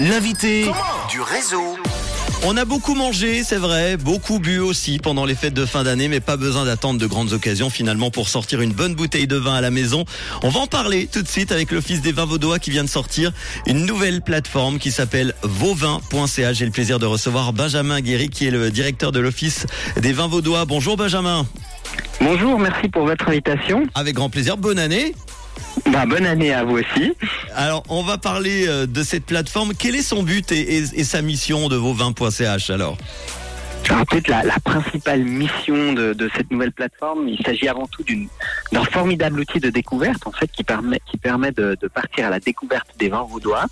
L'invité du réseau. On a beaucoup mangé, c'est vrai, beaucoup bu aussi pendant les fêtes de fin d'année, mais pas besoin d'attendre de grandes occasions finalement pour sortir une bonne bouteille de vin à la maison. On va en parler tout de suite avec l'Office des vins vaudois qui vient de sortir une nouvelle plateforme qui s'appelle vauvin.ca. J'ai le plaisir de recevoir Benjamin Guéry qui est le directeur de l'Office des vins vaudois. Bonjour Benjamin. Bonjour, merci pour votre invitation. Avec grand plaisir, bonne année. Bah, bonne année à vous aussi. Alors, on va parler euh, de cette plateforme. Quel est son but et, et- et sa mission de vos vins.ch alors? Alors, peut-être la, la principale mission de, de cette nouvelle plateforme, il s'agit avant tout d'un formidable outil de découverte en fait qui permet qui permet de, de partir à la découverte des vins vaudois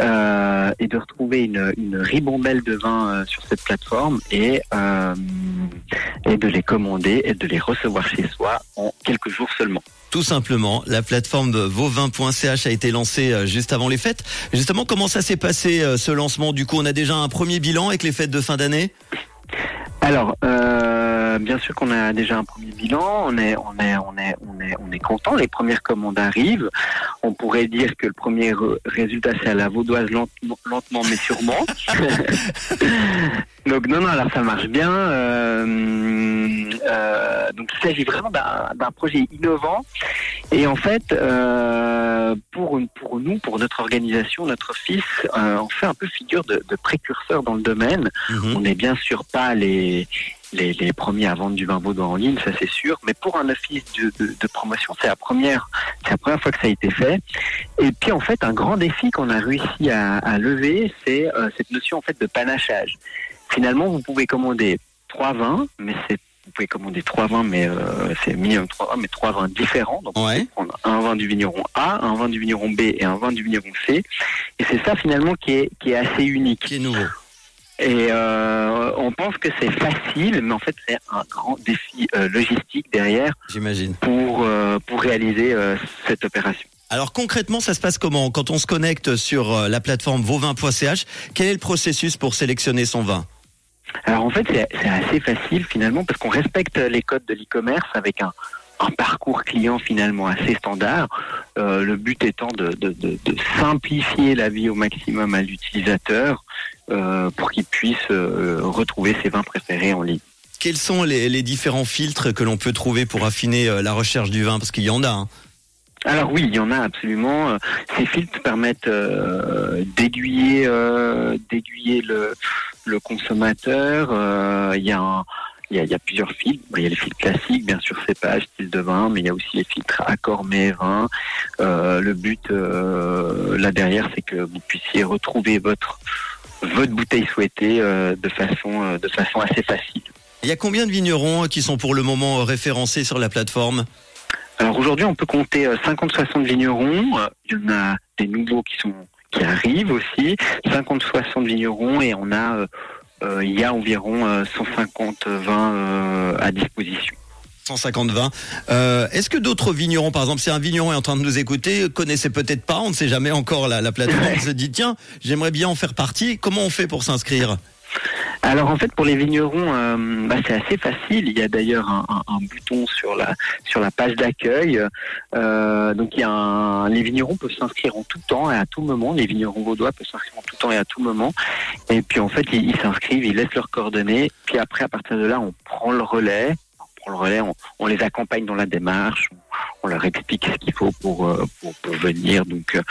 euh, et de retrouver une, une ribambelle de vins euh, sur cette plateforme et euh, et de les commander et de les recevoir chez soi en quelques jours seulement. Tout simplement, la plateforme de vauvin.ch a été lancée euh, juste avant les fêtes. Justement, comment ça s'est passé euh, ce lancement? Du coup, on a déjà un premier bilan avec les fêtes de fin d'année? Alors, euh, bien sûr qu'on a déjà un premier bilan, on est, on est, on est, on est, on est content. Les premières commandes arrivent. On pourrait dire que le premier re- résultat c'est à la vaudoise lentement, lentement mais sûrement. donc non, non, alors ça marche bien. Euh, euh, donc il s'agit vraiment d'un projet innovant. Et en fait, euh, pour, une- pour nous, pour notre organisation, notre fils, euh, on fait un peu figure de, de précurseur dans le domaine. Mhm. On n'est bien sûr pas les, les, les premiers à vendre du vin vaudois en ligne, ça c'est sûr. Mais pour un office de, de, de promotion, c'est la première, c'est la première fois que ça a été fait. Et puis en fait, un grand défi qu'on a réussi à, à lever, c'est euh, cette notion en fait de panachage. Finalement, vous pouvez commander trois vins, mais c'est vous pouvez commander trois vins, mais euh, c'est minimum trois vins, mais trois vins différents. Donc Ouais. pouvez prendre un vin du vigneron A, un vin du vigneron B et un vin du vigneron C. Et c'est ça finalement qui est qui est assez unique. Qui est nouveau Et euh, on pense que c'est facile, mais en fait c'est un grand défi euh, logistique derrière J'imagine. pour pour réaliser cette opération. Alors concrètement, ça se passe comment? Quand on se connecte sur la plateforme vauvin.ch, quel est le processus pour sélectionner son vin? Alors en fait c'est assez facile finalement parce qu'on respecte les codes de l'e-commerce avec un un parcours client finalement assez standard. Euh, le but étant de, de, de, de simplifier la vie au maximum à l'utilisateur euh, pour qu'il puisse euh, retrouver ses vins préférés en ligne. Quels sont les, les différents filtres que l'on peut trouver pour affiner la recherche du vin? Parce qu'il y en a. hein. Alors oui, il y en a absolument. Ces filtres permettent d'aiguiller, d'aiguiller le, le consommateur. Euh, il y a un- il y a, il y a plusieurs filtres. Il y a les filtres classiques, bien sûr, cépage, style de vin, mais il y a aussi les filtres accord mets vin. Euh, le but euh, là derrière, c'est que vous puissiez retrouver votre votre bouteille souhaitée euh, de façon de façon assez facile. Il y a combien de vignerons qui sont pour le moment référencés sur la plateforme? Alors aujourd'hui, on peut compter euh, 50-60 vignerons. Il y en a des nouveaux qui sont qui arrivent aussi, 50-60 vignerons et on a euh, euh, il y a environ euh, 150 vins euh, à disposition. 150 vins. Euh, Est-ce que d'autres vignerons, par exemple, si un vigneron est en train de nous écouter, connaissait peut-être pas, on ne sait jamais encore la, la plateforme, se dit tiens, j'aimerais bien en faire partie. Comment on fait pour s'inscrire? Alors en fait pour les vignerons, euh, bah, c'est assez facile. Il y a d'ailleurs un, bouton sur la sur la page d'accueil. Euh, donc il y a un, les vignerons peuvent s'inscrire en tout temps et à tout moment. Les vignerons vaudois peuvent s'inscrire en tout temps et à tout moment. Et puis en fait ils ils s'inscrivent, ils laissent leurs coordonnées. Puis après à partir de là on prend le relais. On prend le relais, on, on les accompagne dans la démarche. On, on leur explique ce qu'il faut pour, euh, pour pour venir. Donc euh,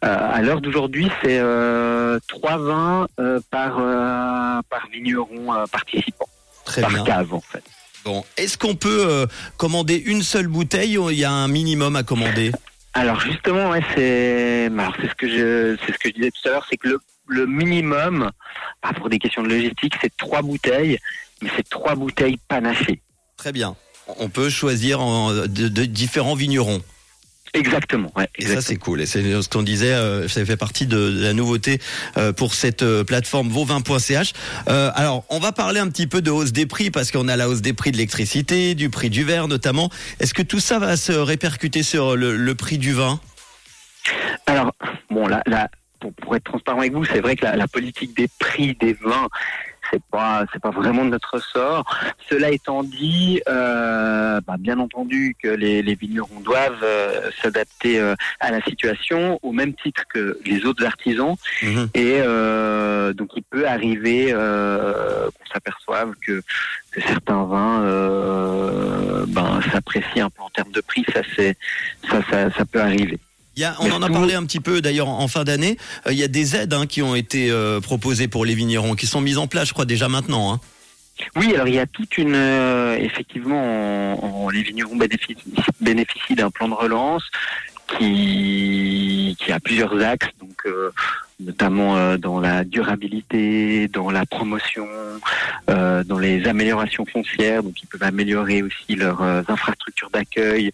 à l'heure d'aujourd'hui c'est euh, trois vins euh, par euh, par vigneron euh, participant, Très par bien. cave en fait. Bon, est-ce qu'on peut euh, commander une seule bouteille ou il y a un minimum à commander? Alors justement, ouais, c'est ce que je c'est ce que je disais tout à l'heure, c'est que le, le minimum, pour des questions de logistique, c'est trois bouteilles, mais c'est trois bouteilles panachées. Très bien. On peut choisir en- de, de différents vignerons. Exactement, ouais. Et ça, c'est cool. Et c'est ce qu'on disait, euh, ça fait partie de, de la nouveauté euh, pour cette euh, plateforme vauvin.ch. Euh, alors, on va parler un petit peu de hausse des prix parce qu'on a la hausse des prix de l'électricité, du prix du verre notamment. Est-ce que tout ça va se répercuter sur le, le prix du vin? Alors, bon, là, là pour, pour être transparent avec vous, c'est vrai que la, la politique des prix des vins, c'est pas c'est pas vraiment de notre sort. Cela étant dit, euh, bah, bien entendu que les, les vignerons doivent euh, s'adapter euh, à la situation au même titre que les autres artisans. Mhm. Et euh, donc il peut arriver euh, qu'on s'aperçoive que, que certains vins euh, ben, s'apprécient un peu en termes de prix. Ça c'est ça, ça ça peut arriver. Il y a, on en a parlé un petit peu d'ailleurs en fin d'année. Euh, il y a des aides hein, qui ont été euh, proposées pour les vignerons, qui sont mises en place, je crois déjà maintenant. Hein. Oui, alors il y a toute une euh, effectivement, en- en- les vignerons bénéficient, bénéficient d'un plan de relance qui qui a plusieurs axes, donc euh, notamment euh, dans la durabilité, dans la promotion, euh, dans les améliorations foncières, donc ils peuvent améliorer aussi leurs euh, infrastructures d'accueil,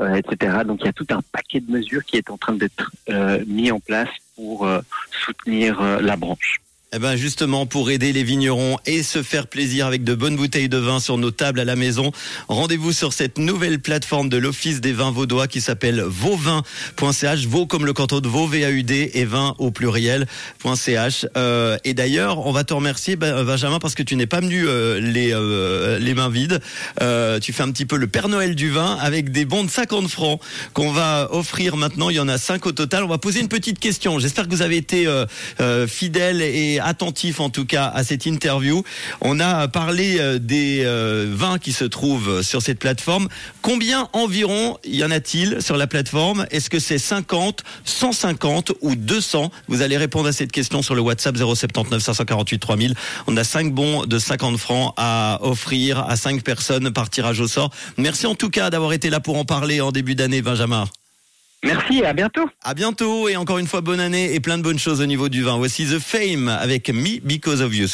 euh, etc. Donc il y a tout un paquet de mesures qui est en train d'être euh, mis en place pour soutenir la branche. Eh ben justement, pour aider les vignerons et se faire plaisir avec de bonnes bouteilles de vin sur nos tables à la maison, rendez-vous sur cette nouvelle plateforme de l'Office des vins vaudois qui s'appelle vauvin.ch, Vaud comme le canton de Vaud, V-A-U-D, et vin au pluriel.ch. Euh, et d'ailleurs, on va te remercier, Ben- Benjamin, parce que tu n'es pas venu euh, les, euh, les mains vides. Euh, tu fais un petit peu le Père Noël du vin avec des bons de 50 francs qu'on va offrir maintenant. Il y en a 5 au total. On va poser une petite question. J'espère que vous avez été euh, euh, fidèle et attentif en tout cas à cette interview. On a parlé euh, des euh, vins qui se trouvent sur cette plateforme. Combien environ y en a-t-il sur la plateforme? Est-ce que c'est 50, 150 ou 200 Vous allez répondre à cette question sur le WhatsApp 079 548 3000. On a 5 bons de 50 francs à offrir à 5 personnes par tirage au sort. Merci en tout cas d'avoir été là pour en parler en début d'année, Benjamin. Merci et à bientôt. À bientôt et encore une fois bonne année et plein de bonnes choses au niveau du vin. Voici The Fame avec Me Because of You.